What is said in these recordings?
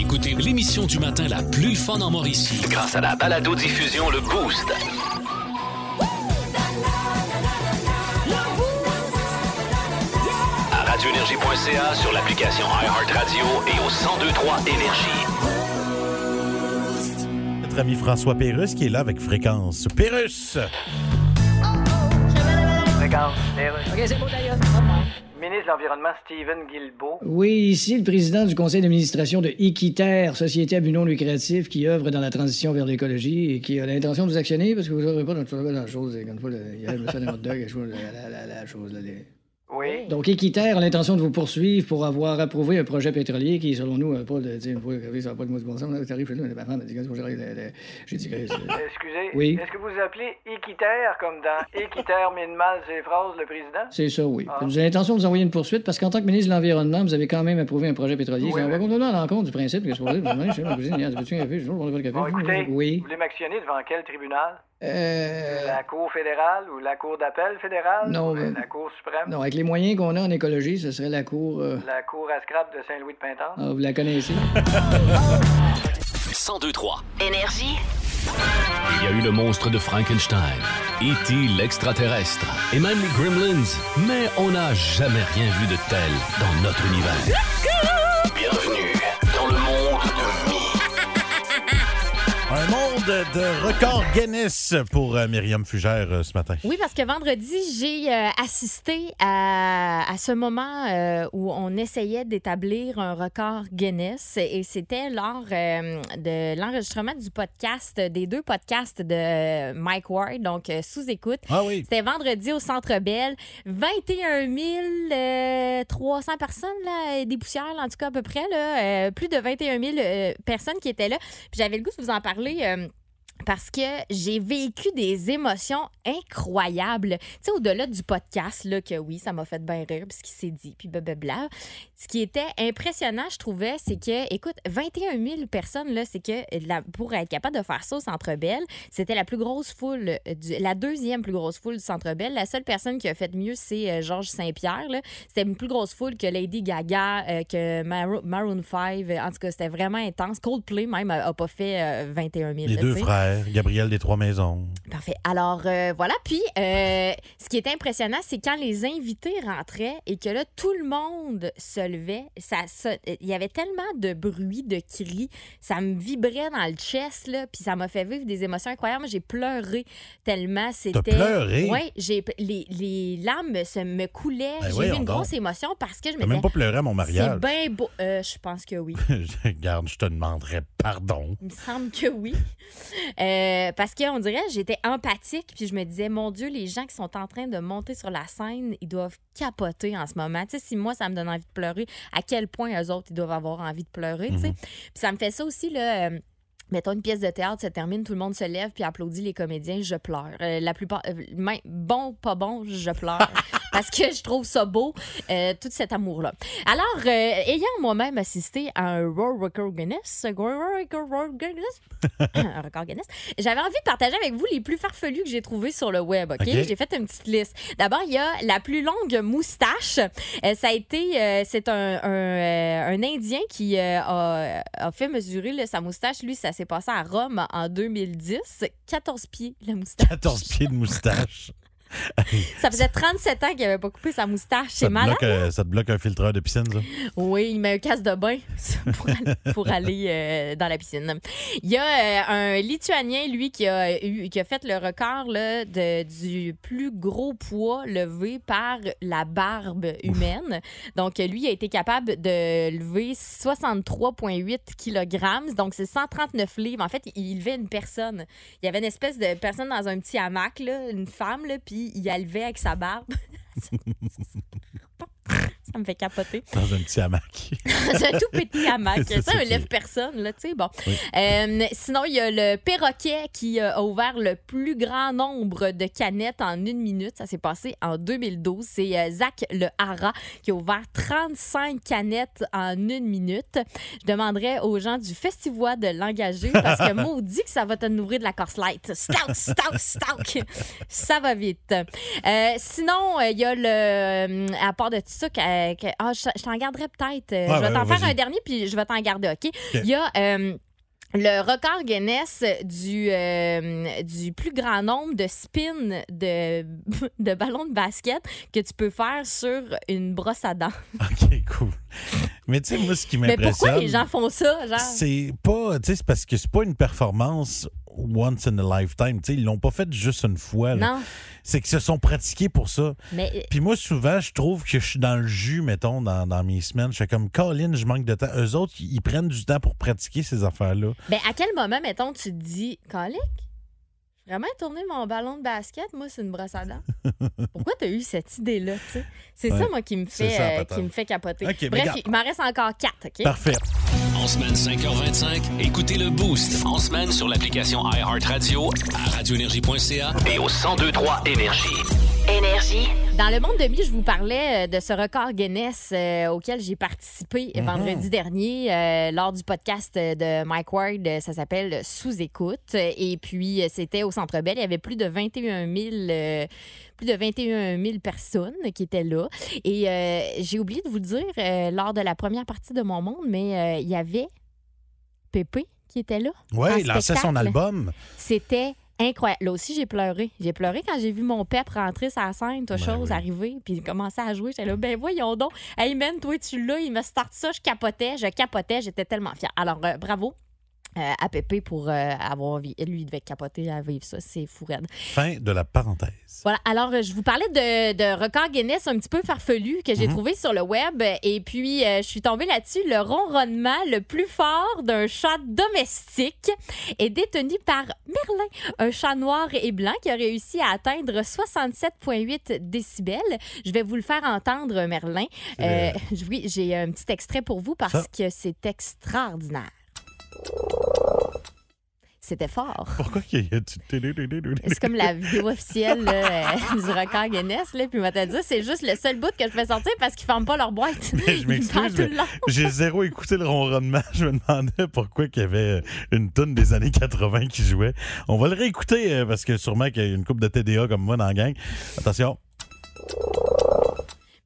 Écoutez l'émission du matin la plus fun en Mauricie. Grâce à la balado-diffusion Le Boost. À radioénergie.ca, sur l'application iHeartRadio et au 1023 Énergie. Notre ami François Pérus qui est là avec fréquence. Pérus! Regarde, OK, c'est beau d'ailleurs. Ministre de l'Environnement, Stephen Guilbeault. Oui, ici le président du conseil d'administration de Equiterre, société à but non lucratif qui œuvre dans la transition vers l'écologie et qui a l'intention de vous actionner parce que vous n'aurez pas dans la chose. Comme fois, il y a le hot dog, la, la, la, la chose. Là, les... Oui. Donc, Équiterre a l'intention de vous poursuivre pour avoir approuvé un projet pétrolier qui, selon nous, n'a pas de. Ça n'a pas de mot de bon sens. Tu arrives chez nous, les parents, dit, j'ai dit que. Excusez. Oui. Est-ce que vous appelez Équiterre comme dans Équiterre mine mal ses phrases, le président? C'est ça, oui. Ah. Vous avez l'intention de vous envoyer une poursuite parce qu'en tant que ministre de l'Environnement, vous avez quand même approuvé un projet pétrolier. Oui, on va à l'encontre du principe que c'est pour demandez chez ma cousine, un café? Je dis, on va pas le café. Bon, écoutez, Oui. vous voulez m'actionner devant quel tribunal? Euh. La Cour fédérale ou la Cour d'appel fédérale? Non, Ou mais- La Cour suprême? Non, avec les moyens qu'on a en écologie, ce serait la cour. euh, La Cour à scrap de Saint-Louis-de-Pintan? ah, vous la connaissez? 1023. Énergie. Il y a eu le monstre de Frankenstein, E.T. l'extraterrestre et même les Gremlins, mais on n'a jamais rien vu de tel dans notre univers. De records Guinness pour euh, Myriam Fugère euh, ce matin. Oui, parce que vendredi, j'ai euh, assisté à, à ce moment euh, où on essayait d'établir un record Guinness et c'était lors de l'enregistrement du podcast, des deux podcasts de Mike Ward, donc euh, sous écoute. Ah oui. C'était vendredi au Centre Bell. 21 euh, 300 personnes, là, des poussières, en tout cas à peu près. Là, plus de 21 000 euh, personnes qui étaient là. Puis j'avais le goût de vous en parler. euh, parce que j'ai vécu des émotions incroyables. Tu sais, au-delà du podcast, là, que oui, ça m'a fait bien rire, puis ce qui s'est dit, puis blablabla. Ce qui était impressionnant, je trouvais, c'est que, écoute, 21 000 personnes, là, c'est que pour être capable de faire ça au Centre Bell, c'était la plus grosse foule, euh, du- la deuxième plus grosse foule du Centre Bell. La seule personne qui a fait mieux, c'est euh, Georges Saint-Pierre. là. C'était une plus grosse foule que Lady Gaga, euh, que Maro- Maroon 5. En tout cas, c'était vraiment intense. Coldplay, même, a, a pas fait euh, 21 000. Les là, deux tu frères, Gabriel des Trois Maisons. Parfait. Alors, euh, voilà. Puis, euh, ce qui est impressionnant, c'est quand les invités rentraient et que là, tout le monde se levait. Ça, ça- il y avait tellement de bruit, de cris. Ça me vibrait dans le chest, là. Puis, ça m'a fait vivre des émotions incroyables. J'ai pleuré tellement c'était. pleuré? Oui, j'ai les, les larmes se me coulaient. Ben j'ai eu une donc. grosse émotion parce que je me même pas pleuré à mon c'est mariage. bien beau. Euh, je pense que oui. Regarde, je te demanderais pardon. Il me semble que oui. Euh, parce qu'on dirait, j'étais empathique, puis je me disais, mon Dieu, les gens qui sont en train de monter sur la scène, ils doivent capoter en ce moment. Tu sais, si moi, ça me donne envie de pleurer, à quel point eux autres, ils doivent avoir envie de pleurer, tu sais. Puis ça me fait ça aussi, là. euh, Mettons une pièce de théâtre se termine, tout le monde se lève puis applaudit les comédiens, je pleure. Euh, la plupart, euh, bon, pas bon, je pleure parce que je trouve ça beau, euh, tout cet amour-là. Alors, euh, ayant moi-même assisté à un World Record Guinness, un World Record Guinness, j'avais envie de partager avec vous les plus farfelus que j'ai trouvés sur le web. ok? Ok. J'ai fait une petite liste. D'abord, il y a la plus longue moustache. Euh, ça a été, c'est un, un, un Indien qui a, a fait mesurer là, sa moustache. Lui, ça s'est passé à Rome en 2010. 14 pieds, la moustache. 14 pieds de moustache. Ça faisait 37 ans qu'il n'avait pas coupé sa moustache. C'est malade. euh, ça te bloque un filtreur de piscine, ça? Oui, il met un casque de bain pour aller, pour aller, euh, dans la piscine. Il y a euh, un Lituanien, lui, qui a, eu, qui a fait le record là, de, du plus gros poids levé par la barbe humaine. Donc, lui a été capable de lever 63,8 kg. Donc, c'est 139 livres. En fait, il levait une personne. Il y avait une espèce de personne dans un petit hamac, là, une femme, là, puis il la levait avec sa barbe. Ça me fait capoter. Dans un petit hamac. C'est un tout petit hamac. Ça, qui est- lève-personne, là, tu sais, bon. Oui. Euh, sinon, il y a le perroquet qui euh, a ouvert le plus grand nombre de canettes en une minute. Ça s'est passé en 2012. C'est euh, Zach Le Hara qui a ouvert 35 canettes en une minute. Je demanderais aux gens du Festivois de l'engager parce que maudit que ça va te nourrir de la Corse Light. Stout, stout, stout. Ça va vite. Euh, sinon, il y a le. À part de tout ça, que. Ah, je, je t'en garderai peut-être. Euh, je vais ouais, t'en faire un dernier, puis je vais t'en garder, OK? Il y a. euh, le record Guinness du, euh, du plus grand nombre de spins de, de ballons de basket que tu peux faire sur une brosse à dents. OK, cool. Mais tu sais, moi, ce qui Mais m'impressionne. pourquoi les gens font ça? Genre? C'est pas, tu sais, c'est parce que c'est pas une performance once in a lifetime. Tu sais, ils l'ont pas fait juste une fois. là. Non, C'est qu'ils se sont pratiqués pour ça. mais Puis moi, souvent, je trouve que je suis dans le jus, mettons, dans, dans mes semaines. Je fais comme, Colin, je manque de temps. Eux autres, ils prennent du temps pour pratiquer ces affaires-là. ben, à quel moment, mettons, tu te dis, Colique, vraiment tourner mon ballon de basket, moi, c'est une brosse à dents. Pourquoi tu as eu cette idée-là? tu sais? C'est Ouais, ça, moi, qui me fait, ça, euh, qui me fait capoter. Bref, il m'en reste encore quatre, OK? Parfait. En semaine 5h25, écoutez le Boost. En semaine sur l'application iHeartRadio, à radioénergie.ca et au 1023 Énergie. Énergie. Dans le monde de mi, je vous parlais euh, de ce record Guinness euh, auquel j'ai participé Mhm. vendredi dernier euh, lors du podcast de Mike Ward. Ça s'appelle Sous-écoute. Et puis, c'était au Centre Bell. Il y avait plus de 21 000, euh, plus de 21 000 personnes qui étaient là. Et euh, j'ai oublié de vous le dire euh, lors de la première partie de mon monde, mais euh, il y avait Pépé qui était là. Ouais, en il lançait son album. C'était incroyable. Là aussi, j'ai pleuré. J'ai pleuré quand j'ai vu mon pep rentrer sa scène, toute Ben chose, oui. arriver, puis il commençait à jouer. J'étais là, ben voyons donc. Hey man, toi, tu l'as, il me start ça, je capotais, je capotais, j'étais tellement fière. Alors, euh, bravo. Euh, à Pépé pour euh, avoir vi- lui il devait capoter à vivre ça c'est fou raide. Fin de la parenthèse. Voilà, alors euh, je vous parlais de, de record Guinness un petit peu farfelu que j'ai Mhm. trouvé sur le web et puis euh, je suis tombée là-dessus. Le ronronnement le plus fort d'un chat domestique est détenu par Merlin, un chat noir et blanc qui a réussi à atteindre 67,8 décibels. Je vais vous le faire entendre, Merlin. Euh, oui, j'ai un petit extrait pour vous parce Ça. que c'est extraordinaire. C'était fort. Pourquoi qu'il y a du... C'est comme la vidéo officielle là, euh, du record Guinness. Là, puis dire, c'est juste le seul bout que je fais sortir parce qu'ils ne ferment pas leur boîte. Mais je m'excuse, j'ai zéro écouté le ronronnement. Je me demandais pourquoi il y avait une tonne des années 80 qui jouait. On va le réécouter euh, parce que sûrement qu'il y a une coupe de TDA comme moi dans la gang. Attention.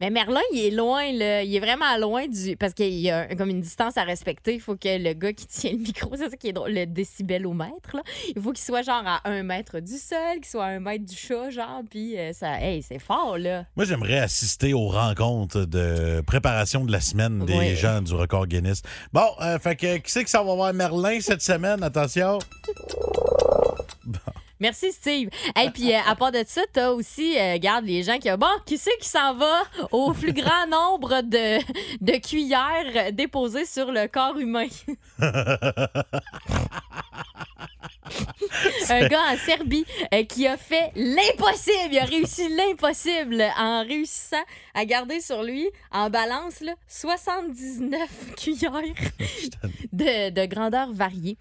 Mais Merlin, il est loin, là. Il est vraiment loin du. Parce qu'il y a comme une distance à respecter. Il faut que le gars qui tient le micro, c'est ça qui est drôle, le décibelomètre, là. Il faut qu'il soit genre à un mètre du sol, qu'il soit à un mètre du chat, genre. Puis euh, ça. Hey, c'est fort, là. Moi, j'aimerais assister aux rencontres de préparation de la semaine des Oui. gens du record Guinness. Bon, euh, fait que qui c'est que ça va voir Merlin cette semaine? Attention. Merci, Steve. Et puis, euh, à part de ça, t'as aussi, euh, regarde, les gens qui ont. Bon, qui c'est qui s'en va au plus grand nombre de, de cuillères déposées sur le corps humain? Un gars en Serbie euh, qui a fait l'impossible. Il a réussi l'impossible en réussissant à garder sur lui, en balance, là, 79 cuillères de, de grandeur variée.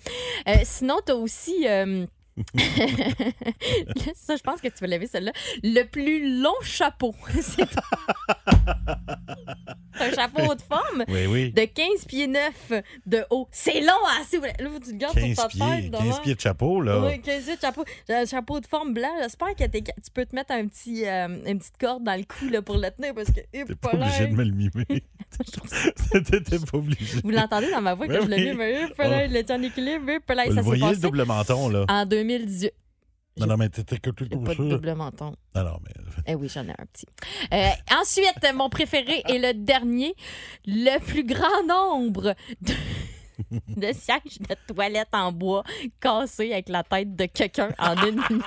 Euh, sinon, t'as aussi. euh, ça, je pense que tu vas lever celle-là. Le plus long chapeau. Un chapeau de forme Oui, oui. de 15 pieds 9 de haut. C'est long, hein? c'est vrai. Là, tu le gardes 15 sur ta pieds, tête. 15 demain. pieds de chapeau, là. Oui, 15 pieds de chapeau. J'ai un chapeau de forme blanc. J'espère que tu peux te mettre un petit, euh, une petite corde dans le cou là, pour le tenir parce que. eh, T'es pas pas obligé de me le mimer. T'étais pas obligé. Vous l'entendez dans ma voix que Oui, je le eh, pas là, il en équilibre, eh, là, Vous ça voyez, le double menton, là. en 2018. Non, non, mais t'étais que tout J'ai pas de ça. double menton. Non, non, mais. Eh oui, j'en ai un petit. Euh, ensuite, mon préféré est le dernier. Le plus grand nombre de, de sièges de toilette en bois cassés avec la tête de quelqu'un en une minute.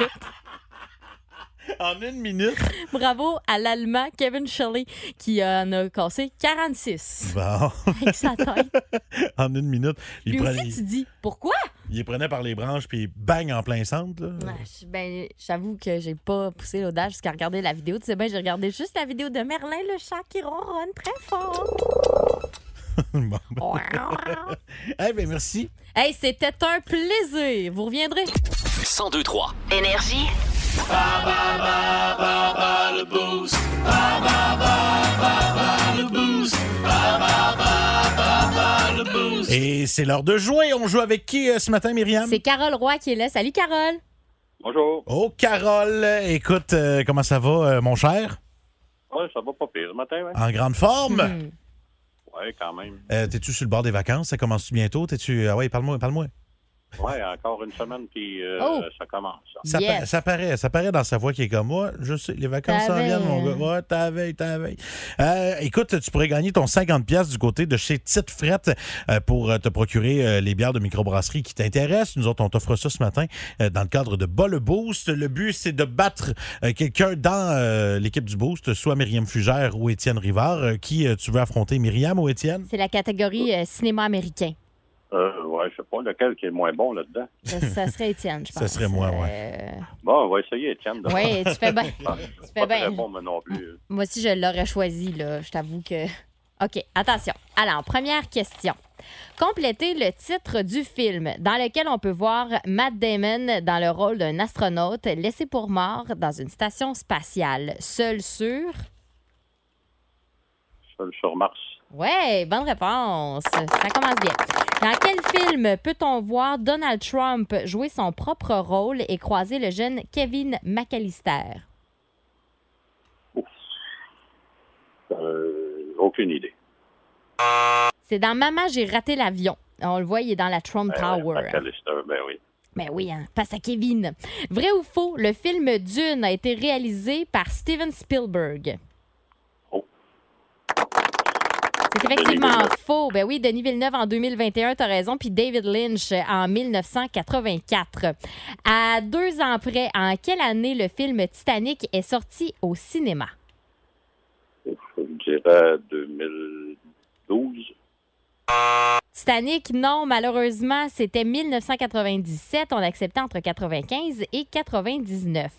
En une minute. Bravo à l'Allemand Kevin Shelley qui en a cassé 46 Bon, avec sa tête. en une minute. Il, Lui prenait, aussi, tu dis pourquoi? il les prenait par les branches, puis bang en plein centre, là. Ouais, je- ben, j'avoue que j'ai pas poussé l'audace jusqu'à regarder la vidéo. Tu sais bien, j'ai regardé juste la vidéo de Merlin, le chat qui ronronne très fort. Bon. Eh bien, merci. hey, c'était un plaisir. Vous reviendrez. 1023 Énergie. Et c'est l'heure de jouer. On joue avec qui euh, ce matin, Myriam? C'est Carole Roy qui est là. Salut, Carole. Bonjour. Oh, Carole, écoute, euh, comment ça va, euh, mon cher? Ouais, ça va pas pire ce matin, ouais. En grande forme? Hmm. Ouais, quand même. Euh, T'es-tu sur le bord des vacances? Ça commence-tu bientôt? T'es-tu. Ah ouais, parle-moi, parle-moi. Ouais, encore une semaine, puis euh, Oh. ça commence. Ça, Yes. pa- ça paraît, ça paraît dans sa voix qui est comme moi. Je sais, les vacances s'en viennent, mon gars. Ouais, t'avais, t'avais. Euh, écoute, tu pourrais gagner ton 50$ piastres du côté de chez Tite Frette euh, pour te procurer euh, les bières de microbrasserie qui t'intéressent. Nous autres, on t'offre ça ce matin euh, dans le cadre de Bas le Boost. Le but, c'est de battre euh, quelqu'un dans euh, l'équipe du Boost, soit Myriam Fugère ou Étienne Rivard. Euh, qui euh, tu veux affronter, Myriam ou Étienne? C'est la catégorie euh, cinéma américain. Euh, ouais, je sais pas lequel qui est moins bon là-dedans? Ça, ça serait Étienne, je Ça pense. serait moi, ouais. Bon, on va essayer, Étienne. Oui, tu fais bien. Ah, Tu pas fais très bien. bon, non plus. Moi aussi, je l'aurais choisi, là. Je t'avoue que. OK, attention. Alors, première question. Complétez le titre du film dans lequel on peut voir Matt Damon dans le rôle d'un astronaute laissé pour mort dans une station spatiale, seul sur? Seul sur Mars. Ouais, bonne réponse. Ça commence bien. Dans quel film peut-on voir Donald Trump jouer son propre rôle et croiser le jeune Kevin McAllister? Euh, aucune idée. C'est dans Maman, j'ai raté l'avion. On le voit, il est dans la Trump Ben Tower. McAllister, ben oui. Ben oui, hein, passe à Kevin. Vrai ou faux, le film Dune a été réalisé par Steven Spielberg? Oh. C'est effectivement faux. Ben oui, Denis Villeneuve en 2021, t'as raison, puis David Lynch en 1984. À deux ans près, en quelle année le film Titanic est sorti au cinéma? Je dirais 2012. Titanic, non, malheureusement, c'était 1997. On acceptait entre 95 et 99.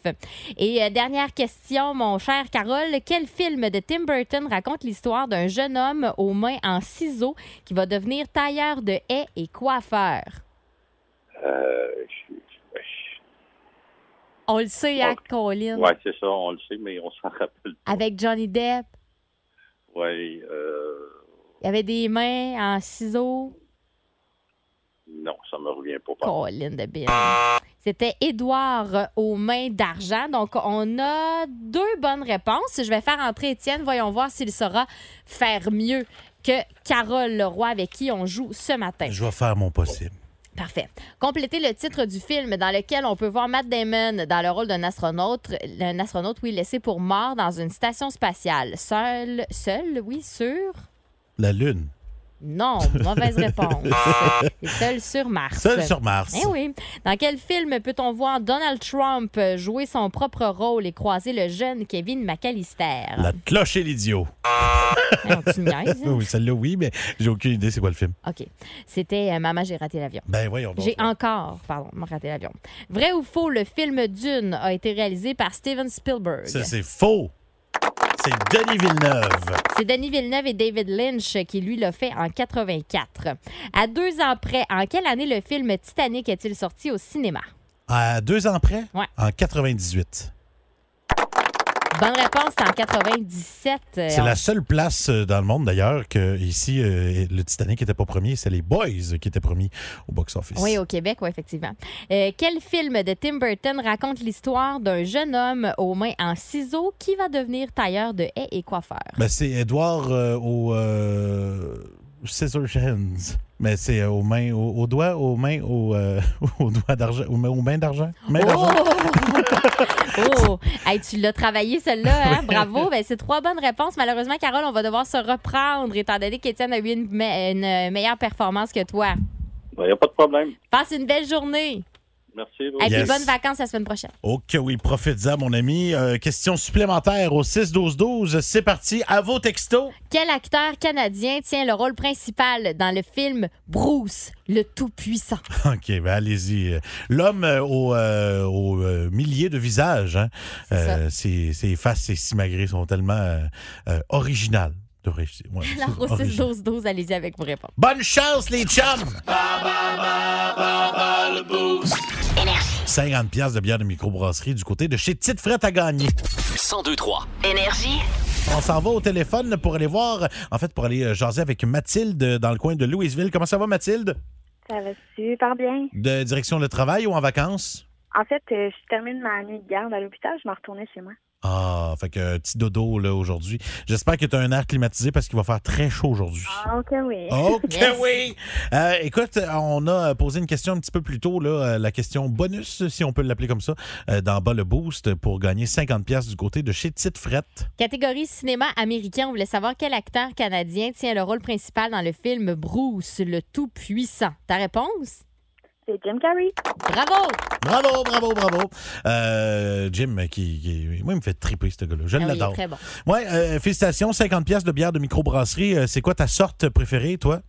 Et euh, dernière question, mon cher Carole. Quel film de Tim Burton raconte l'histoire d'un jeune homme aux mains en ciseaux qui va devenir tailleur de haies et coiffeur? Euh, je- je- On le sait, hein, Colin? ouais, c'est ça, on le sait, mais on s'en rappelle pas. Avec Johnny Depp? Ouais, euh, Il y avait des mains en ciseaux? non, ça me revient pas. Colin de Bill. C'était Édouard aux mains d'argent. Donc, on a deux bonnes réponses. Je vais faire entrer Étienne. Voyons voir s'il saura faire mieux que Carole Leroy, avec qui on joue ce matin. Je vais faire mon possible. Parfait. Complétez le titre du film dans lequel on peut voir Matt Damon dans le rôle d'un astronaute, un astronaute, oui, laissé pour mort dans une station spatiale. Seul, seul, oui, sur... La Lune. Non, mauvaise réponse. Seul sur Mars. Seul sur Mars. Eh oui. Dans quel film peut-on voir Donald Trump jouer son propre rôle et croiser le jeune Kevin McAllister? La cloche et l'idiot. Non, tu niaises, hein? Oui, celle-là, oui, mais j'ai aucune idée c'est quoi le film. OK. C'était euh, Maman, j'ai raté l'avion. Ben voyons donc. J'ai encore, pardon, raté l'avion. Vrai ou faux, le film Dune a été réalisé par Steven Spielberg? Ça, c'est faux. C'est Denis Villeneuve. C'est Denis Villeneuve et David Lynch qui, lui, l'a fait en 84. À deux ans près, en quelle année le film Titanic est-il sorti au cinéma? À deux ans près? Ouais. En 98. Bonne réponse, c'est en 97. Euh, C'est la seule place euh, dans le monde, d'ailleurs, que ici, euh, le Titanic n'était pas premier. C'est les Boys qui étaient premiers au box-office. Oui, au Québec, oui, effectivement. Euh, quel film de Tim Burton raconte l'histoire d'un jeune homme aux mains en ciseaux qui va devenir tailleur de haies et coiffeur? Ben, c'est Edouard au Scissor Hands. Mais c'est aux mains, aux, aux doigts, aux mains, aux, euh, aux doigts d'argent, aux, mains- aux mains d'argent. Mains. Oh! Hey, tu l'as travaillé, celle-là, hein? Bravo. Ben, c'est trois bonnes réponses. Malheureusement, Carole, on va devoir se reprendre étant donné qu'Étienne a eu une, me- une, meilleure performance que toi. Il n'y a pas de problème. Passe une belle journée. Merci. vous Et puis bonnes vacances la semaine prochaine. Ok, oui, profite-en, mon ami. Euh, question supplémentaire au 6-12-12. C'est parti. À vos textos. Quel acteur canadien tient le rôle principal dans le film Bruce, le Tout-Puissant? OK, ben allez-y. L'homme euh, aux euh, aux, euh, milliers de visages, hein. C'est Euh, ses, ses faces, ses simagrées sont tellement euh, euh, originales. Ouais, Alors, au originales. 6-12-12, allez-y avec vos réponses. Bonne chance, les chums! 50 pièces de bière de microbrasserie du côté de chez Tite Frette à gagner. 1023. Énergie. On s'en va au téléphone pour aller voir, en fait, pour aller euh, jaser avec Mathilde euh, dans le coin de Louisville. Comment ça va, Mathilde? Ça va super bien. De direction de travail ou en vacances? En fait, euh, je termine ma nuit de garde à l'hôpital, je m'en retournais chez moi. Ah, fait que euh, petit dodo là aujourd'hui. J'espère que tu as un air climatisé parce qu'il va faire très chaud aujourd'hui. Ah, ok, oui. OK, Yes. oui. Euh, écoute, on a posé une question un petit peu plus tôt, là, euh, la question bonus, si on peut l'appeler comme ça, euh, dans bas le boost pour gagner 50 pièces du côté de chez Tite Frette. Catégorie cinéma américain, on voulait savoir quel acteur canadien tient le rôle principal dans le film Bruce, le Tout-Puissant. Ta réponse? C'est Jim Carrey. Bravo! Bravo, bravo, bravo. Euh, Jim, qui, qui- moi, il me fait triper, ce gars-là. Je Ah oui, l'adore. très bon. Ouais, euh, félicitations, 50 pièces de bière de microbrasserie. Euh, c'est quoi ta sorte préférée, toi?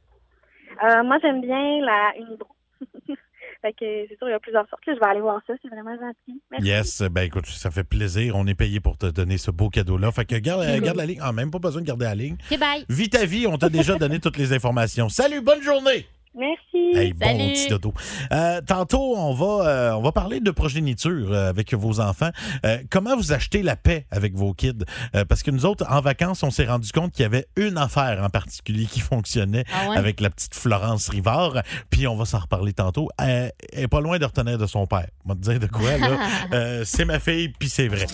Euh, moi, j'aime bien la Unibro. fait que c'est sûr, il y a plusieurs sortes. là. Je vais aller voir ça. C'est vraiment gentil. Merci. Yes, ben écoute, ça fait plaisir. On est payé pour te donner ce beau cadeau-là. Fait que garde, garde la ligne. Ah, même pas besoin de garder la ligne. Bye. Vis ta vie, on t'a déjà donné toutes les informations. Salut, bonne journée! Merci. Hey, bon Salut. petit dodo. Euh, tantôt, on va, euh, on va parler de progéniture euh, avec vos enfants. Euh, comment vous achetez la paix avec vos kids? Euh, parce que nous autres, en vacances, on s'est rendu compte qu'il y avait une affaire en particulier qui fonctionnait Ah ouais? avec la petite Florence Rivard. Puis on va s'en reparler tantôt. Elle est pas loin de retenir de son père. On va te dire de quoi, là. Euh, c'est ma fille, puis c'est vrai.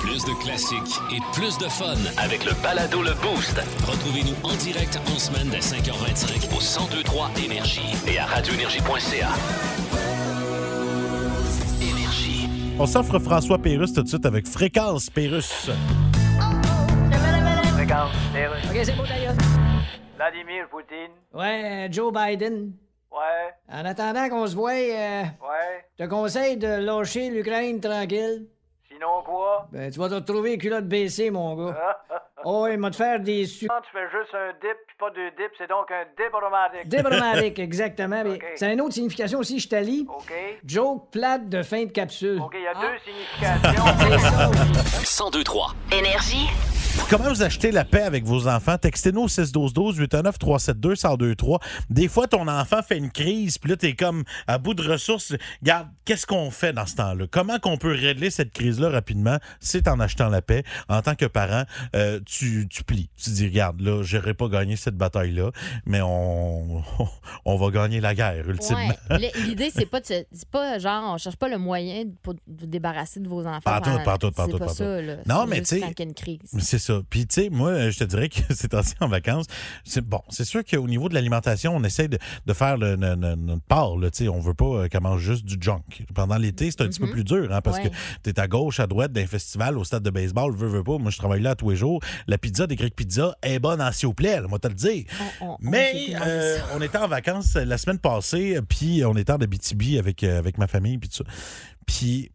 Plus de classiques et plus de fun avec le balado Le Boost. Retrouvez-nous en direct en semaine dès 5h25 au 1023 Énergie et à radioénergie.ca. Énergie. On s'offre François Pérus tout de suite avec Fréquence Pérus. Fréquence, Pérus. OK, c'est d'ailleurs. Vladimir Poutine. Ouais, Joe Biden. Ouais, En attendant qu'on se voie, euh, ouais. je te conseille de lâcher l'Ukraine tranquille. Sinon quoi? Ben, tu vas te retrouver les culottes baissées, mon gars. Oh, il m'a te faire des su... Tu fais juste un dip puis pas deux dips, c'est donc un dip automatique. Diplomatique, exactement. Mais OK. c'est une autre signification aussi, je t'allie. OK. Joke plate de fin de capsule. OK, il y a deux C'est significations. ça. 1023. Énergie. Comment vous achetez la paix avec vos enfants? Textez-nous au 612 819 372 1023 Des fois, ton enfant fait une crise, puis là, t'es comme à bout de ressources. Garde, qu'est-ce qu'on fait dans ce temps-là? Comment qu'on peut régler cette crise-là rapidement? C'est en achetant la paix. En tant que parent, euh, tu, tu plies. Tu dis, regarde, là, j'aurais pas gagné cette bataille-là, mais on, on va gagner la guerre, ultimement. Ouais. L'idée, c'est pas de pas genre, on cherche pas le moyen pour vous débarrasser de vos enfants. Pas tout, pas tout, pas tout. Non, mais tu sais-. C'est ça. Puis, tu sais, moi, je te dirais que c'est ainsi en vacances. C'est bon. C'est sûr qu'au niveau de l'alimentation, on essaie de, de faire le, no- no- notre part. Là, tu sais. on veut pas euh, qu'elle mange juste du junk. Pendant l'été, c'est un petit peu Mhm. plus dur hein, parce Ouais. que tu es à gauche, à droite d'un festival, au stade de baseball, veux, veux pas. Moi, je travaille là tous les jours. La pizza des Greek Pizza est bonne en s'il vous plaît, moi, te le dire. On- on- on- Mais euh, on était en vacances la semaine passée, puis on était en Abitibi avec, euh, avec ma famille, puis tout ça. Puis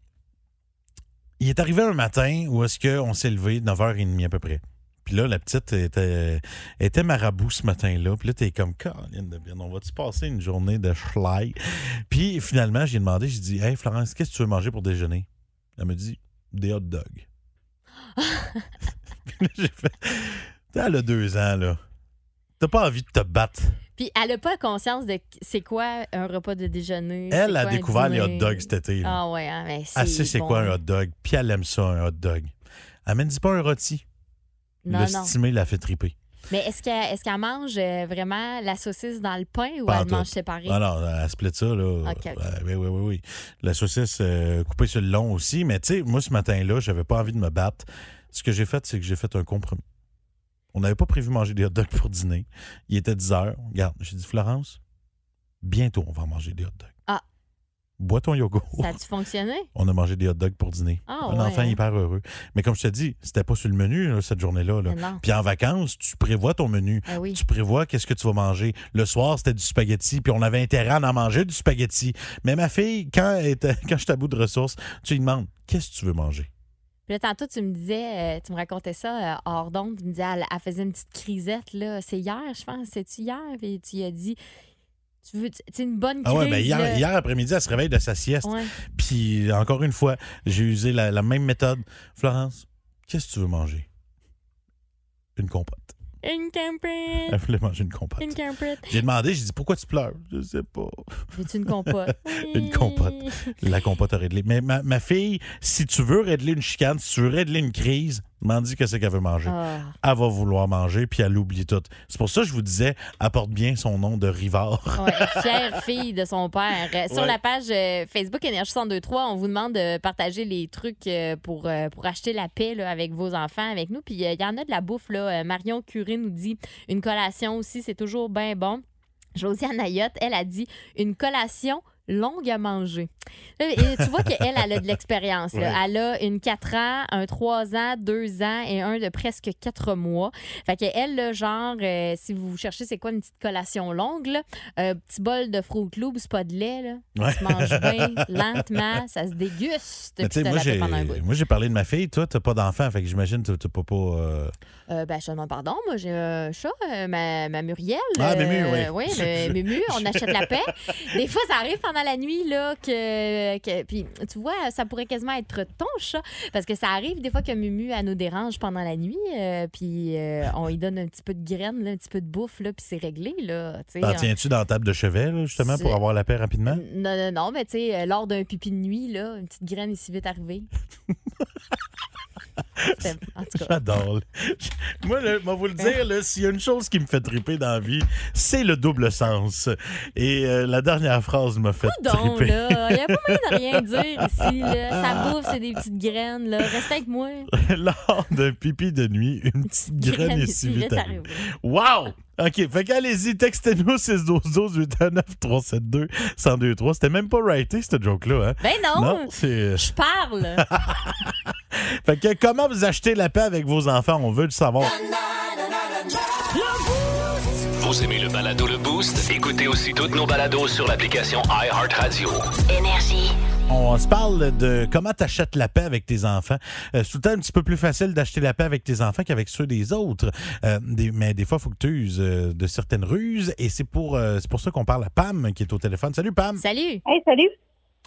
il est arrivé un matin où est-ce qu'on s'est levé 9h30 à peu près. Puis là, la petite était, était marabout ce matin-là. Puis là, t'es comme, Caroline de bien, on va-tu passer une journée de schlei? Puis finalement, j'ai demandé, j'ai dit, Hey Florence, qu'est-ce que tu veux manger pour déjeuner? Elle me dit, des hot dogs. Puis là, j'ai fait, elle a deux ans, là. T'as pas envie de te battre. Puis elle a pas conscience de c'est quoi un repas de déjeuner. Elle a découvert les hot dogs cet été. là. Ah ouais, hein, mais c'est Elle sait c'est bon. quoi un hot dog, puis elle aime ça, un hot dog. Elle me dit pas un rôti. Non, le non. stimé l'a fait triper. Mais est-ce qu'elle est qu'elle mange euh, vraiment la saucisse dans le pain ou Pas en elle mange séparée? Non, non, elle split ça, là. Ok, ok. Euh, oui, oui, oui, oui. La saucisse euh, coupée sur le long aussi. Mais tu sais, moi, ce matin-là, j'avais pas envie de me battre. Ce que j'ai fait, c'est que j'ai fait un compromis. On n'avait pas prévu manger des hot dogs pour dîner. Il était 10 heures. Regarde, j'ai dit, Florence, bientôt, on va manger des hot dogs. Ah. Bois ton yogourt. Ça a-tu fonctionné? On a mangé des hot dogs pour dîner. Ah, un ouais, enfant hyper heureux. Mais comme je te dis, c'était pas sur le menu là, cette journée-là. là. Puis en vacances, tu prévois ton menu. Ah oui. Tu prévois qu'est-ce que tu vas manger. Le soir, c'était du spaghetti, puis on avait intérêt à en manger du spaghetti. Mais ma fille, quand, elle était, quand j'étais à bout de ressources, tu lui demandes qu'est-ce que tu veux manger? Puis là, tantôt, tu me disais, euh, tu me racontais ça euh, hors d'onde. Tu me disais, elle, elle faisait une petite crisette, là. C'est hier, je pense. C'est-tu hier? Puis tu lui as dit, tu veux, c'est une bonne Ah crise. ouais, ben hier, là. hier après-midi, elle se réveille de sa sieste. Ouais. Puis encore une fois, j'ai usé la, la même méthode. Florence, qu'est-ce que tu veux manger? Une compote. Une campette. Elle voulait manger une compote. Une campette. J'ai demandé, j'ai dit pourquoi tu pleures? Je sais pas. Veux-tu une compote? Une compote. La compote a réglé. Mais ma, ma fille, si tu veux régler une chicane, si tu veux régler une crise, m'en dit qu'est-ce qu'elle veut manger. Ah. Elle va vouloir manger, puis elle oublie tout. C'est pour ça que je vous disais, apporte bien son nom de Rivard. Ouais, fière fille de son père. Euh, Sur Ouais. la page euh, Facebook Énergie 1023, on vous demande de partager les trucs euh, pour, pour acheter la paix là, avec vos enfants, avec nous. Puis il y en a de la bouffe. Là. Marion Curé nous dit une collation aussi, c'est toujours bien bon. Josiane Ayotte, elle a dit une collation longue à manger. Et tu vois qu'elle, elle a de l'expérience. Ouais. Elle a une 4 ans, un 3 ans, 2 ans et un de presque 4 mois. Fait que elle, là, genre, euh, si vous cherchez c'est quoi une petite collation longue, là, un petit bol de Fruit Loops, pas de lait, là. Ouais. Ça se mange bien, lentement, ça se déguste. Puis tu moi, j'ai parlé de ma fille. Toi, t'as pas d'enfant, fait que j'imagine que t'as pas. pas euh, Euh, ben, je te demande pardon. Moi, j'ai un chat, euh, ma, ma Muriel. Ah, Mému, oui. Oui, le- Mému, on achète la paix. Des fois, ça arrive pendant la nuit, là, que. que- puis, tu vois, ça pourrait quasiment être ton chat. Parce que ça arrive des fois que Mému, elle nous dérange pendant la nuit. euh, puis, euh, on lui donne un petit peu de graines, là, un petit peu de bouffe, là, puis c'est réglé, là. T'en tiens-tu dans la table de chevet, là, justement, pour avoir la paix rapidement? Non, non, non, mais tu sais, euh, lors d'un pipi de nuit, là, une petite graine est si vite arrivée. J'adore. Moi, là, moi, vous le dire, là, s'il y a une chose qui me fait triper dans la vie, c'est le double sens. Et euh, la dernière phrase m'a fait Donc, triper. là, il n'y a pas moyen de rien dire ici. Là. Ça bouffe, c'est des petites graines. Là. Restez avec moi. Lors d'un pipi de nuit, une petite graine est si vite arrivée. Wow! OK, fait qu'allez-y, textez-nous 6 12 12 819 372 1023. C'était même pas writé, cette joke-là, hein? Ben non, Non, c'est... je parle. Fait que comment vous achetez la paix avec vos enfants? On veut le savoir. Vous aimez le balado Le Boost? Écoutez aussi toutes nos balados sur l'application iHeartRadio. Énergie. On se parle de comment tu achètes la paix avec tes enfants. Euh, c'est tout le temps un petit peu plus facile d'acheter la paix avec tes enfants qu'avec ceux des autres. Euh, des- mais des fois, il faut que tu uses euh, de certaines ruses. Et c'est pour, euh, c'est pour ça qu'on parle à Pam qui est au téléphone. Salut Pam. Salut. Hey, salut.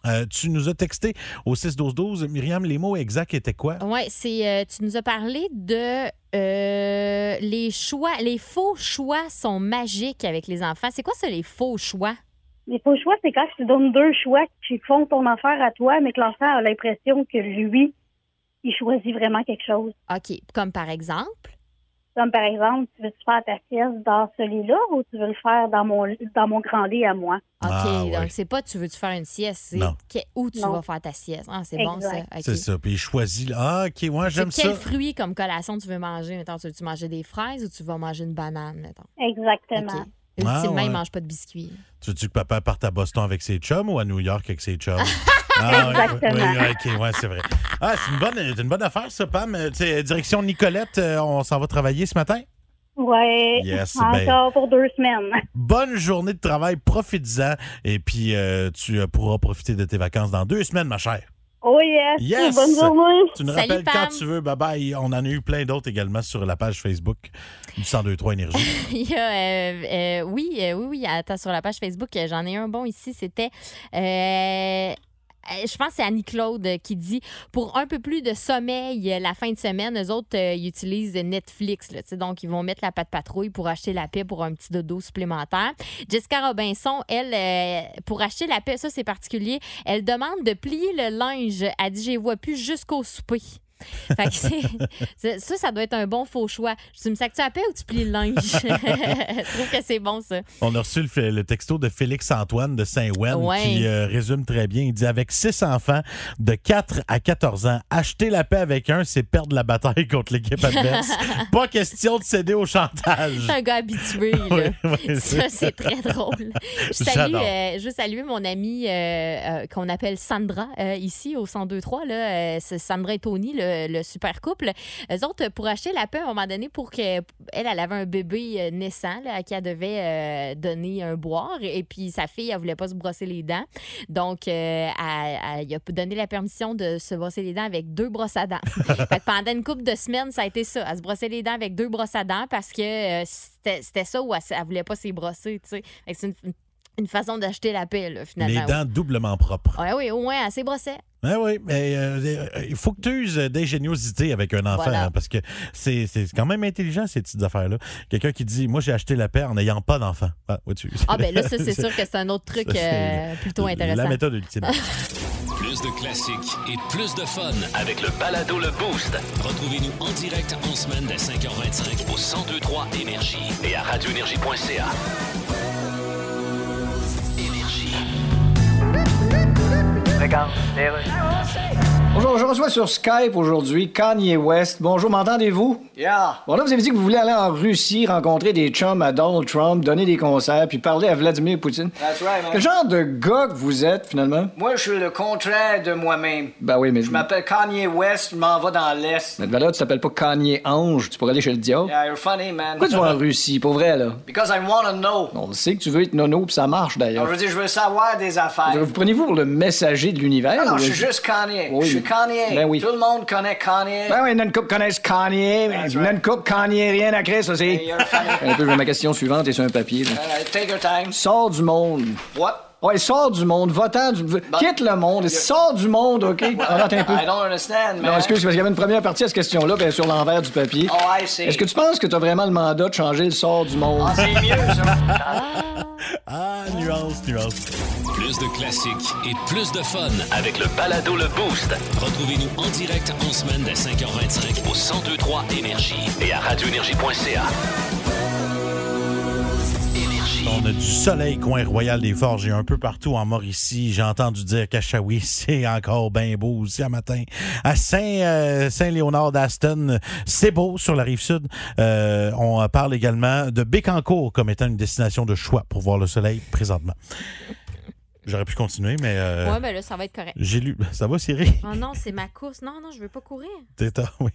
Euh, tu nous as texté au 6-12-12. Myriam, les mots exacts étaient quoi? Oui, c'est. euh, tu nous as parlé de euh, les choix. Les faux choix sont magiques avec les enfants. C'est quoi ça, les faux choix? Les faux choix, c'est quand je te donne deux choix qui font ton affaire à toi, mais que l'enfant a l'impression que lui, il choisit vraiment quelque chose. OK. Comme par exemple? Comme par exemple, tu veux te faire ta sieste dans ce lit-là ou tu veux le faire dans mon dans mon grand lit à moi? OK. Ah, ouais. Donc, c'est pas tu veux-tu faire une sieste, c'est où tu Non. vas faire ta sieste. Ah, c'est bon, ça. C'est ça. Puis il choisit. Ah, OK, moi, j'aime C'est quel ça. fruit comme collation tu veux manger? Mettons, tu veux-tu manger des fraises ou tu vas manger une banane, mettons? Exactement. Ultimement, Ah, ouais. il mange pas de biscuits. Tu veux-tu que papa parte à Boston avec ses chums ou à New York avec ses chums? Ah, Exactement. Oui, OK, ouais, c'est vrai. Ah, c'est une bonne, c'est une bonne affaire, ça, Pam. Euh, direction Nicolette, euh, on s'en va travailler ce matin? Ouais. Yes, Encore pour deux semaines. Bonne journée de travail, profites-en. Et puis, euh, tu pourras profiter de tes vacances dans deux semaines, ma chère. Oh yes. Yes. Bonne journée. Tu nous Salut, rappelles Pam. quand tu veux. Bye bye. On en a eu plein d'autres également sur la page Facebook du 1023 Énergie. Il y a, euh, euh, oui, euh, oui, oui, attends, sur la page Facebook, j'en ai un bon ici. C'était. Euh, je pense que c'est Annie-Claude euh, qui dit pour un peu plus de sommeil euh, la fin de semaine, eux autres, ils utilisent Netflix. Donc, ils vont mettre la patte patrouille pour acheter la paix pour un petit dodo supplémentaire. Jessica Robinson, elle, pour acheter la paix, ça c'est particulier, elle demande de plier le linge. Elle dit les vois plus jusqu'au souper. Fait que ça, ça doit être un bon faux choix. Tu me sacs-tu à paix ou tu plies le linge? Je trouve que c'est bon, ça. On a reçu le, le texto de Félix-Antoine de Saint-Ouen Ouais. qui euh, résume très bien. Il dit Avec six enfants de 4 à 14 ans, acheter la paix avec un, c'est perdre la bataille contre l'équipe adverse. Pas question de céder au chantage. C'est un gars habitué, là. Oui, oui, Ça, c'est très drôle. Je, salue, euh, je veux saluer mon amie euh, qu'on appelle Sandra ici au 1023. Là, Sandra et Tony, le, le super couple. Eux autres, pour acheter la paix, à un moment donné, pour qu'elle elle, avait un bébé euh, naissant là, à qui elle devait euh, donner un boire. Et puis sa fille, elle voulait pas se brosser les dents. Donc, euh, elle, a donné la permission de se brosser les dents avec deux brosses à dents. Fait que pendant une couple de semaines, ça a été ça. Elle se brossait les dents avec deux brosses à dents parce que euh, c'était ça où elle, elle voulait pas s'y brosser, C'est une, une façon d'acheter la paix, là, finalement. Les dents doublement propres. Ouais, oui, au moins, elle s'est brossée. Oui, oui, mais euh, euh, il faut que tu uses d'ingéniosité avec un enfant Voilà. hein, parce que c'est c'est quand même intelligent ces petites affaires-là. Quelqu'un qui dit Moi, j'ai acheté la paix en n'ayant pas d'enfant. Ah? Ah, ben là, ça, c'est sûr que c'est un autre truc euh, plutôt intéressant. La méthode ultime. Plus de classiques et plus de fun avec le balado Le Boost. Retrouvez-nous en direct en semaine dès 5h25 au 1023 Énergie et à radioénergie.ca. Bonjour, je reçois sur Skype aujourd'hui Kanye West. Bonjour, m'entendez-vous? Yeah. Bon, là, vous avez dit que vous voulez aller en Russie, rencontrer des chums à Donald Trump, donner des concerts, puis parler à Vladimir Poutine. That's right, man. Quel genre de gars que vous êtes, finalement? Moi, je suis le contraire de moi-même. Ben oui, mais... Je m'appelle Kanye West, je m'en vais dans l'Est. Mais là, tu t'appelles pas Kanye Ange, tu pourrais aller chez le diable. Yeah, you're funny, man. Pourquoi tu vas en Russie, pour vrai, là? Because I wanna know. On le sait que tu veux être nono, puis ça marche, d'ailleurs. je veux dire, je veux savoir des affaires. Vous prenez-vous pour le messager de l'univers? Ah non, je suis juste Kanye. Oui. Je suis Kanye. Ben oui. Tout le monde connaît Kanye. Ben oui, une couple connaissent Kanye, mais une couple Kanye, rien à créer, ça, c'est... Un peu, ma question suivante et sur un papier, right, take your time. Sors du monde. What? Ouais, sors du monde, va-t'en du... Quitte le monde, sors du monde, OK? Ah, attends un peu. I don't understand, man. Non, excuse, parce qu'il y avait une première partie à cette question-là, est sur l'envers du papier. Oh, I see. Est-ce que tu penses que tu as vraiment le mandat de changer le sort du monde? Ah, c'est mieux, ça. Ah, nuance, nuance. Plus de classiques et plus de fun avec le balado Le Boost. Retrouvez-nous en direct en semaine dès 5h25 au 1023 Énergie et à radioénergie.ca. On a du soleil, coin royal des forges et un peu partout en Mauricie. J'ai entendu dire qu'Achaoui, c'est encore bien beau aussi à matin. À Saint, euh, Saint-Léonard d'Aston, c'est beau sur la rive sud. Euh, on parle également de Bécancourt comme étant une destination de choix pour voir le soleil présentement. J'aurais pu continuer, mais euh, Ouais, ben là, ça va être correct. j'ai lu. Ça va, Cyril? Oh non, c'est ma course. Non, non, je veux pas courir. C'est oui,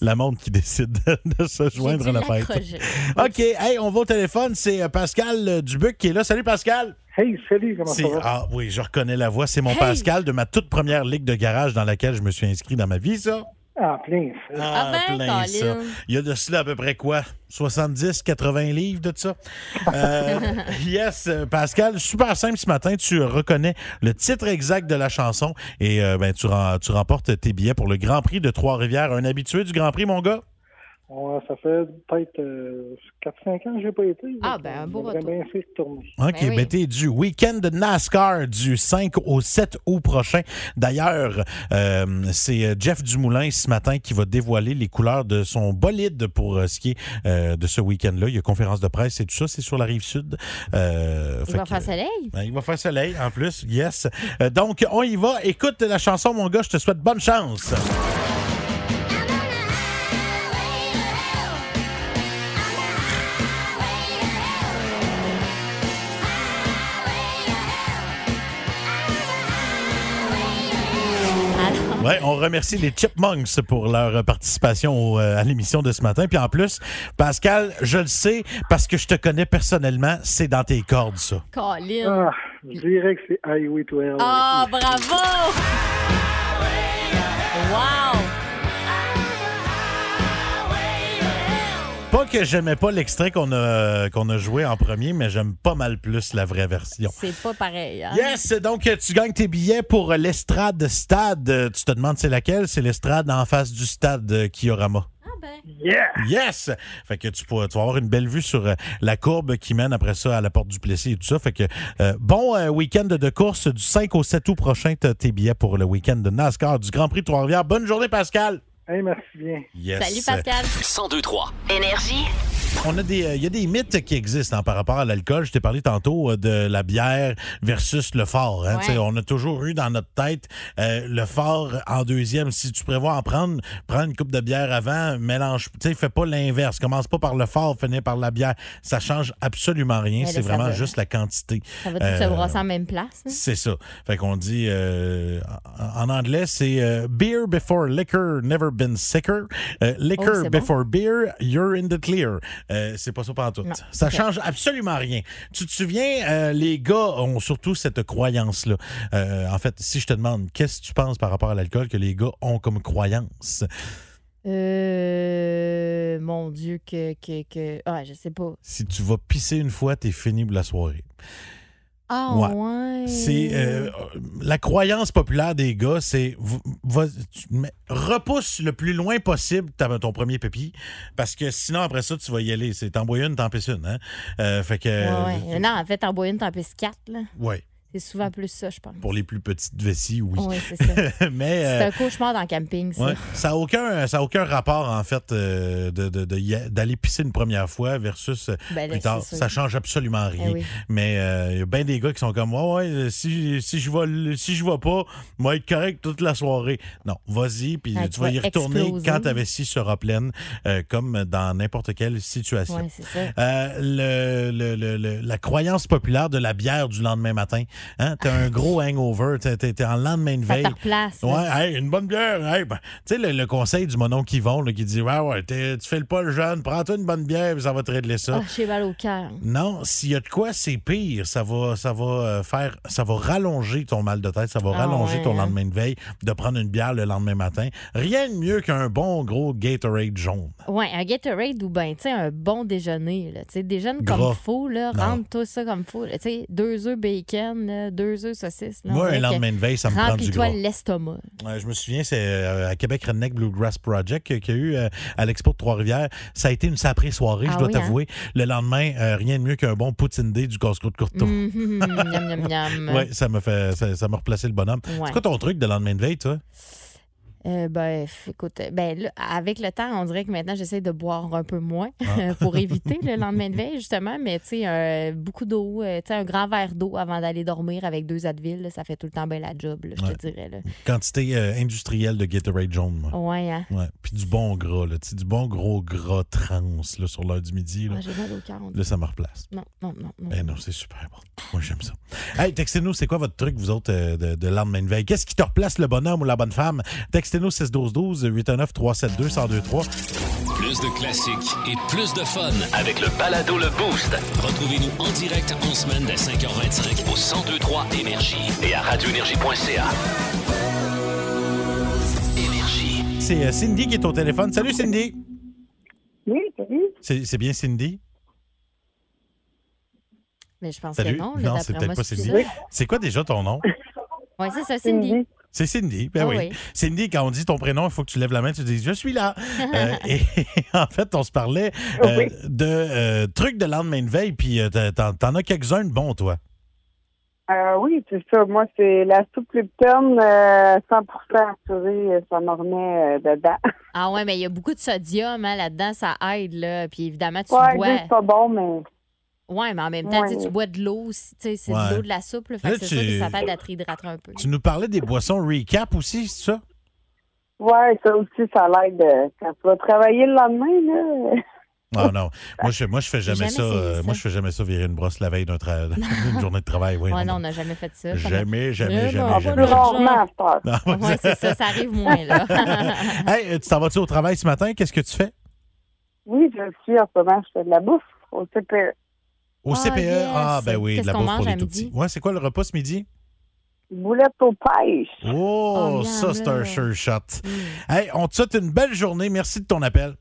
la montre qui décide de, de se joindre à la fête. OK, hey, on va au téléphone. C'est euh, Pascal euh, Dubuc qui est là. Salut, Pascal. Hey, salut, comment ça va? Ah oui, je reconnais la voix. C'est mon Hey! Pascal de ma toute première ligue de garage dans laquelle je me suis inscrit dans ma vie, ça. Ah, plein. ça. Ah ben, plein ça. Colin. Il y a de cela à peu près quoi? 70, 80 livres de ça? Euh, yes, Pascal, super simple ce matin. Tu reconnais le titre exact de la chanson et euh, ben, tu, rem- tu remportes tes billets pour le Grand Prix de Trois-Rivières. Un habitué du Grand Prix, mon gars? Ouais, ça fait peut-être euh, 4-5 ans que j'ai pas été. Ah, ben, un euh, beau retour. bien essayer de tourner. OK, Ben oui. ben t'es du week-end de NASCAR du 5 au 7 août prochain. D'ailleurs, euh, c'est euh, Jeff Dumoulin ce matin qui va dévoiler les couleurs de son bolide pour euh, ce qui est euh, de ce week-end-là. Il y a conférence de presse et tout ça, c'est sur la rive sud. Euh, Il fait va que, faire soleil? ben, il va faire soleil en plus, yes. Euh, donc, on y va. Écoute la chanson, mon gars, je te souhaite bonne chance. Ouais, on remercie les Chipmunks pour leur participation au, euh, à l'émission de ce matin. Puis en plus, Pascal, je le sais parce que je te connais personnellement, c'est dans tes cordes, ça. Colin. Ah, je dirais que c'est Highway 12. Ah, bravo! Wow! Pas que j'aimais pas l'extrait qu'on a, qu'on a joué en premier, mais j'aime pas mal plus la vraie version. C'est pas pareil. hein? Yes, donc tu gagnes tes billets pour l'estrade stade. Tu te demandes c'est laquelle? C'est l'estrade en face du stade euh, Kiorama. Ah ben. Yeah! Yes! Fait que tu, pourras- tu vas avoir une belle vue sur euh, la courbe qui mène après ça à la porte du Plessis et tout ça. Fait que euh, bon euh, week-end de course du 5 au 7 août prochain. T'as tes billets pour le week-end de NASCAR du Grand Prix de Trois-Rivières. Bonne journée, Pascal! Hey, merci bien. Yes. Salut Pascal. 1023 Énergie. On a des, euh, il y a des mythes qui existent hein, par rapport à l'alcool. Je t'ai parlé tantôt euh, de la bière versus le fort. hein. Ouais. On a toujours eu dans notre tête euh, le fort en deuxième. Si tu prévois en prendre, prends une coupe de bière avant, mélange. Tu sais, fais pas l'inverse. Commence pas par le fort, finis par la bière. Ça change absolument rien. C'est vraiment juste la quantité. Ça va tous se Euh, brasser en même place. hein? C'est ça. Fait qu'on dit euh, en en anglais, c'est euh, beer before liquor, never been sicker. Euh, liquor Oh, bon. before beer, you're in the clear. Euh, c'est pas ça tout. Non. Ça Ok. change absolument rien. Tu te souviens, euh, les gars ont surtout cette croyance-là. En fait, si je te demande, qu'est-ce que tu penses par rapport à l'alcool que les gars ont comme croyance? Euh. Mon Dieu, que. que, que... Ah, je sais pas. Si tu vas pisser une fois, t'es fini pour la soirée. Ah, Ouais. ouais. C'est euh, la croyance populaire des gars, c'est repousse le plus loin possible ton premier pépi, parce que sinon après ça tu vas y aller. C'est t'en une, t'en une. Hein? Euh, fait que Ouais, ouais. Non, en fait, en bois une, t'en quatre, là. Ouais. C'est souvent plus ça, je pense. Pour les plus petites vessies, oui. Oui, c'est ça. Mais C'est euh, un cauchemar dans le camping, ça. ouais, ça n'a aucun, ça a aucun rapport, en fait, euh, de- de- d'aller pisser une première fois versus euh, Ben plus tard. Ça change absolument rien. Eh oui. Mais euh, il y a bien des gars qui sont comme Ouais, ouais, si, si je vais si je vais pas, moi être correct toute la soirée. Non, vas-y, puis Ah, tu vas y retourner exploser. quand ta vessie sera pleine, comme dans n'importe quelle situation. Oui, c'est ça. Le- le- le- la croyance populaire de la bière du lendemain matin. Hein? T'as un gros hangover, t'es, t'es- t'es en lendemain de Ça veille. replace. là. Ouais, hey, une bonne bière. hey, ben, tu sais, le, le conseil du monon qui vont, qui dit Ouais, ouais, tu fais le pas le jeune, prends-toi une bonne bière, ça va te régler ça. Ah, j'ai mal au cœur. Non, s'il y a de quoi, c'est pire. Ça va, ça va euh, faire, ça va rallonger ton mal de tête, ça va Ah rallonger ouais, ton hein? lendemain de veille, de prendre une bière le lendemain matin. Rien de mieux qu'un bon gros Gatorade jaune. Ouais, un Gatorade ou ben, tu sais, un bon déjeuner. Là. Tu sais, déjeune Gras. comme faux, là. Rentre tout ça comme faux. là. Tu sais, deux œufs bacon, là, deux œufs saucisses. là, Moi, un lendemain de veille, ça me prend du gras. l'estomac. Ouais, je me souviens, c'est euh, à Québec Redneck Bluegrass Project qu'il y a eu euh, à l'Expo de Trois-Rivières. Ça a été une sacrée soirée, Ah je dois oui, hein? t'avouer. Le lendemain, euh, rien de mieux qu'un bon poutine dé du casse-croûte courteau. Mhm, miam, miam, miam. Ouais, ça me fait ça, replacé le bonhomme. Ouais. C'est quoi ton truc de lendemain de veille, toi? Euh, ben, écoute, euh, ben, là, avec le temps, on dirait que maintenant, j'essaie de boire un peu moins Ah. pour éviter le lendemain de veille, justement. Mais, tu sais, euh, beaucoup d'eau, euh, tu sais, un grand verre d'eau avant d'aller dormir avec deux Advil, là, ça fait tout le temps bien la job, là, je Ouais. te dirais. Là. Quantité euh, industrielle de Gatorade jaune, moi. Ouais, hein? Ouais. Puis du bon gras, là. Tu sais, du bon gros gras trans là, sur l'heure du midi. Là, Ah, J'ai mal au cœur. Là, ça me replace. Non, non, non. non. Ben non, c'est super bon. Moi, j'aime ça. Hey, textez-nous, c'est quoi votre truc, vous autres, euh, de, de lendemain de veille? Qu'est-ce qui te replace, le bonhomme ou la bonne femme? Textez-nous 612-12, 819-372-1023. Plus de classiques et plus de fun avec le balado Le Boost. Retrouvez-nous en direct en semaine dès 5h25 au 1023 Énergie et à radioénergie.ca. Énergie. C'est euh, Cindy qui est au téléphone. Salut, Cindy. Oui, salut. C'est c'est bien Cindy? Mais je pense Salut. que non. là, Non, d'après c'est moi, peut-être pas Cindy. C'est quoi déjà ton nom? Ouais, c'est ça, Cindy. C'est Cindy. Ben Ah oui. oui. Cindy, quand on dit ton prénom, il faut que tu lèves la main, tu dis Je suis là. Euh, et en fait, on se parlait euh, Oui. de euh, trucs de lendemain de veille, puis euh, t'en- as quelques-uns de bons, toi. Euh, oui, c'est ça. Moi, c'est la soupe Lipton, euh, 100% assurée, ça me remet euh, dedans. Ah ouais, mais il y a beaucoup de sodium hein, là-dedans, ça aide. Là. Puis évidemment, tu Ouais, bois. c'est pas bon, mais Ouais, mais en même temps, tu sais, Ouais. tu bois de l'eau, aussi, tu sais, c'est Ouais. de l'eau de la soupe. Là, fait Là, que c'est tu- sûr que ça t'aide à te réhydrater un peu. Tu nous parlais des boissons recap aussi, c'est ça? ouais, ça aussi, ça l'aide. euh, Quand tu vas travailler le lendemain, là. Non, non. Moi, je, moi, je fais jamais, jamais ça. euh, ça. Moi, je fais jamais ça virer une brosse la veille d'un tra- d'une journée de travail. Oui, Ouais, non, non, on n'a jamais fait ça. Jamais, jamais, Mais jamais, non, jamais. Heure. Non, Ouais, c'est ça, ça arrive moins, là. hey, tu t'en vas-tu au travail ce matin? Qu'est-ce que tu fais? Oui, je suis en ce moment, je fais de la bouffe au CPE. Au Ah, CPE? yes. Ah, ben oui, de la bouffe pour les tout midi? petits. Ouais, c'est quoi le repas ce midi? Boulette aux pêches. Oh, Oh, ça, c'est un sure shot. Mm. Hey, on te souhaite une belle journée. Merci de ton appel.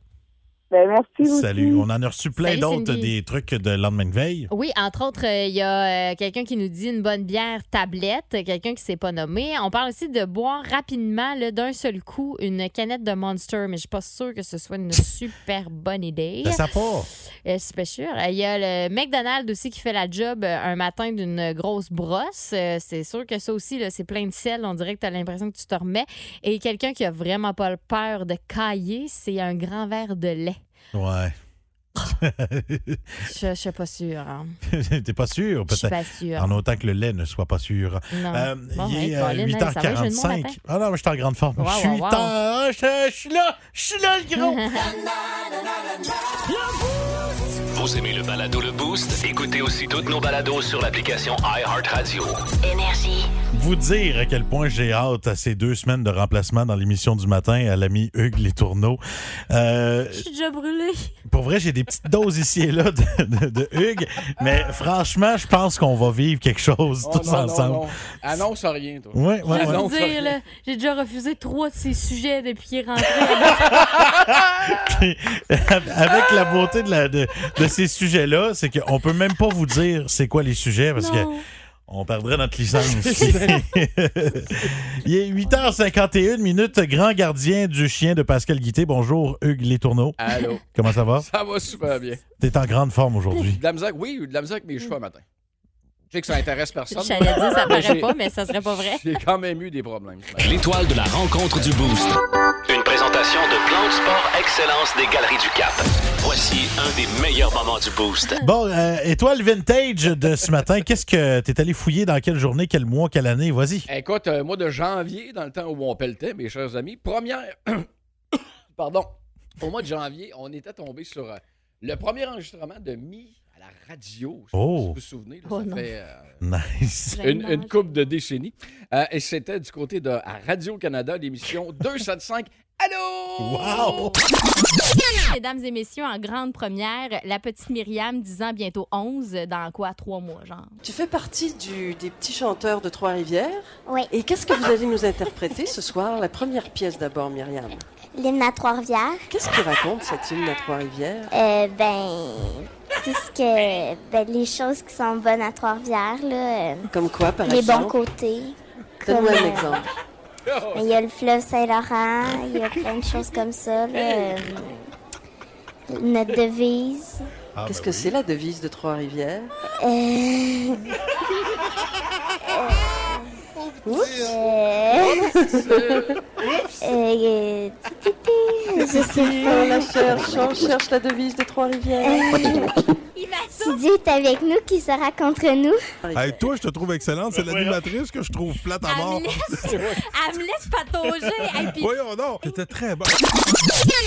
Ben, merci vous Salut. aussi. On en a reçu plein d'autres, des trucs de lendemain de veille. Oui, entre autres, euh, il y a euh, quelqu'un qui nous dit une bonne bière tablette, quelqu'un qui ne s'est pas nommé. On parle aussi de boire rapidement, d'un seul coup, une canette de Monster, mais je suis pas sûre que ce soit une super bonne idée. Ça sent pas. Euh, c'est pas sûr. Euh, Il y a le McDonald's aussi qui fait la job un matin d'une grosse brosse. Euh, c'est sûr que ça aussi, c'est plein de sel. On dirait que tu as l'impression que tu te remets. Et quelqu'un qui a vraiment pas peur de cailler, c'est un grand verre de lait. Ouais. Je je suis pas sûre. hein. T'es pas sûr, Je suis peut-être. pas sûre. En autant que le lait ne soit pas sûr. Non. Euh, Bon, il ouais, est euh, Colin, hey, ça va, j'ai le mot 8h45. matin. Ah non, mais je suis en grande forme. Wow, je, suis wow, wow. en- je, je suis là! Je suis là, le gros! Vous aimez le balado Le Boost? Écoutez aussi toutes nos balados sur l'application iHeartRadio. Énergie. Vous dire à quel point j'ai hâte à ces deux semaines de remplacement dans l'émission du matin à l'ami Hugues Les Tourneaux. Euh, Je suis déjà brûlée. pour vrai, j'ai des petites doses ici et là de, de- de Hugues, mais franchement, je pense qu'on va vivre quelque chose Oh, tous non, non, ensemble. non. Annonce rien, toi. Ouais, ouais, ouais. dire, là, j'ai déjà refusé trois de ces sujets depuis qu'il est rentré. Avec la beauté de, la- de- de ces sujets-là, c'est qu'on peut même pas vous dire c'est quoi les sujets parce que. On perdrait notre licence. Il est 8h51 minutes, grand gardien du chien de Pascal Guité. Bonjour, Hugues Les Tourneaux. Allô. Comment ça va? Ça va super bien. T'es en grande forme aujourd'hui. De la misère, oui, de la misère avec mes cheveux un matin. Je sais que ça intéresse personne. J'allais dire, ça paraît J'ai- pas, mais ça serait pas vrai. J'ai quand même eu des problèmes. L'étoile de la rencontre du Boost. Une présentation de Plan de Sport Excellence des Galeries du Cap. Voici un des meilleurs moments du Boost. Bon, euh, étoile vintage de ce matin, qu'est-ce que t'es allé fouiller dans quelle journée, quel mois, quelle année? Vas-y. Écoute, euh, mois de janvier, dans le temps où on pelletait, mes chers amis, première. Pardon. Au mois de janvier, on était tombé sur euh, le premier enregistrement de Mi la radio. Je Oh. si vous vous souvenez. là, Oh ça non. fait euh, Nice. une, une couple de décennies. Euh, et c'était du côté de à Radio-Canada, l'émission 275. Allô? Wow! Mesdames et messieurs, en grande première, la petite Myriam, 10 ans, bientôt 11, dans quoi? Trois mois, genre? Tu fais partie du- des petits chanteurs de Trois-Rivières? Oui. Et qu'est-ce que vous allez nous interpréter ce soir? La première pièce d'abord, Myriam. L'hymne à Trois-Rivières. Qu'est-ce qu'il raconte, cette hymne à Trois-Rivières? Euh, ben, tout ce que. Ben, les choses qui sont bonnes à Trois-Rivières, là. euh, Comme quoi, par les exemple? bons côtés. Donne-moi comme, un euh, exemple. Il y a le fleuve Saint-Laurent, il y a plein de choses comme ça, là. euh, notre devise. Ah, Qu'est-ce ben que oui. c'est la devise de Trois-Rivières? Euh, Oups! euh, euh, je sais On pas. la cherche, on cherche la devise de Trois-Rivières. Si Dieu est avec nous, qui sera contre nous? Hey, toi, je te trouve excellente. C'est l'animatrice que je trouve plate à Elle mort. me laisse, elle me laisse patauger. Et puis, Voyons donc. C'était très bon.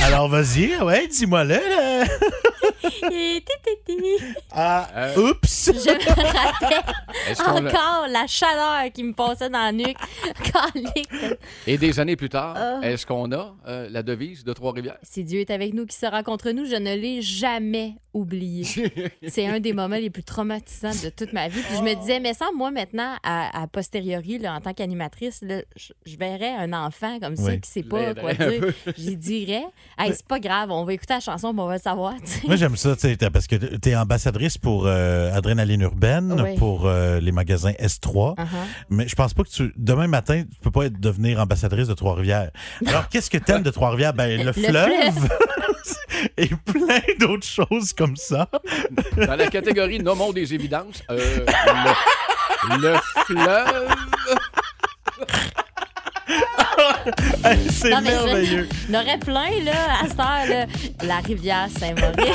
Alors, vas-y, ouais, dis-moi là. là. et ti, ti, ti. Ah, Euh, oups! Je me rappelle encore la chaleur qui me passait dans la nuque. Et des années plus tard, Ah. est-ce qu'on a euh, la devise de Trois-Rivières? Si Dieu est avec nous, qui sera contre nous, je ne l'ai jamais oublié. C'est un des moments les plus traumatisants de toute ma vie. Puis je me disais, mais sans moi maintenant, à, à posteriori, là, en tant qu'animatrice, je, je verrais un enfant comme ça Oui. qui sait pas quoi dire. J'y dirais, hey, c'est pas grave, on va écouter la chanson, on va le savoir. Moi, j'aime ça, tu sais, t'as- parce que tu es ambassadrice pour euh, Adrénaline Urbaine, Oui. pour euh, les magasins S3. Uh-huh. Mais je pense pas que tu. Demain matin, tu peux pas être- devenir ambassadrice de Trois-Rivières. Alors, qu'est-ce que t'aimes de Trois-Rivières? Ben, le, Le fleuve. Et plein d'autres choses comme ça. Dans la catégorie Nommons des évidences, euh, le, le fleuve. Hey, C'est merveilleux. Il y en aurait plein, là, à cette heure, là. La rivière Saint-Maurice.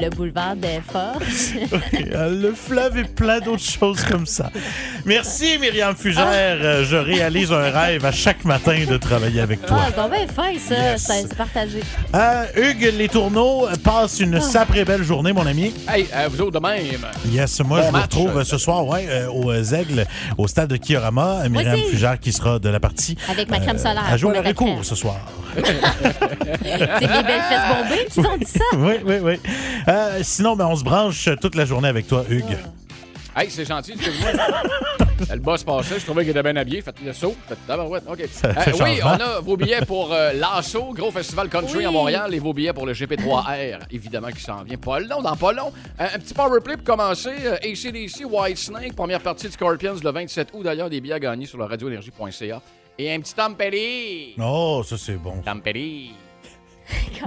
Le boulevard des Forges. Euh, Le fleuve et plein d'autres choses comme ça. Merci, Myriam Fugère. Euh, Je réalise un rêve à chaque matin de travailler avec toi. Ah, bien fin, ça. Yes. C'est c'est partagé. Euh, Hugues Les Tourneaux, passe une sacrée belle journée, mon ami. Hey, euh, vous autres de même. Yes, moi, Bon je vous match. retrouve euh, ce soir ouais, euh, aux Aigles, au stade de Kiorama. Euh, Myriam. Fugère qui sera de la partie. Avec ma crème solaire À jouer à le recours retrait. ce soir. C'est mes belles fesses bombées qui t'ont dit ça? oui, oui, oui. Euh, sinon, ben, on se branche toute la journée avec toi, Hugues. Hey, c'est gentil, excuse-moi. le boss passait, je trouvais qu'il était bien habillé. Faites le saut. Faites tabarouette, OK. Ça Euh, oui, on a vos billets pour euh, l'Asso, gros festival country Oui. à Montréal, et vos billets pour le GP3R, évidemment, qui s'en vient pas long, dans pas long. Euh, un petit power play pour commencer. Euh, ACDC, White Snake, première partie de Scorpions le 27 août. D'ailleurs, des billets à gagner sur le radioénergie.ca. Et un petit Tom Petty. Oh, ça, c'est bon. Tom Petty.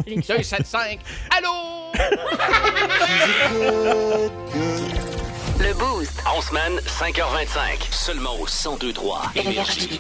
275. Allô? Le Boost. En semaine, 5h25. Seulement au 1023 Énergie.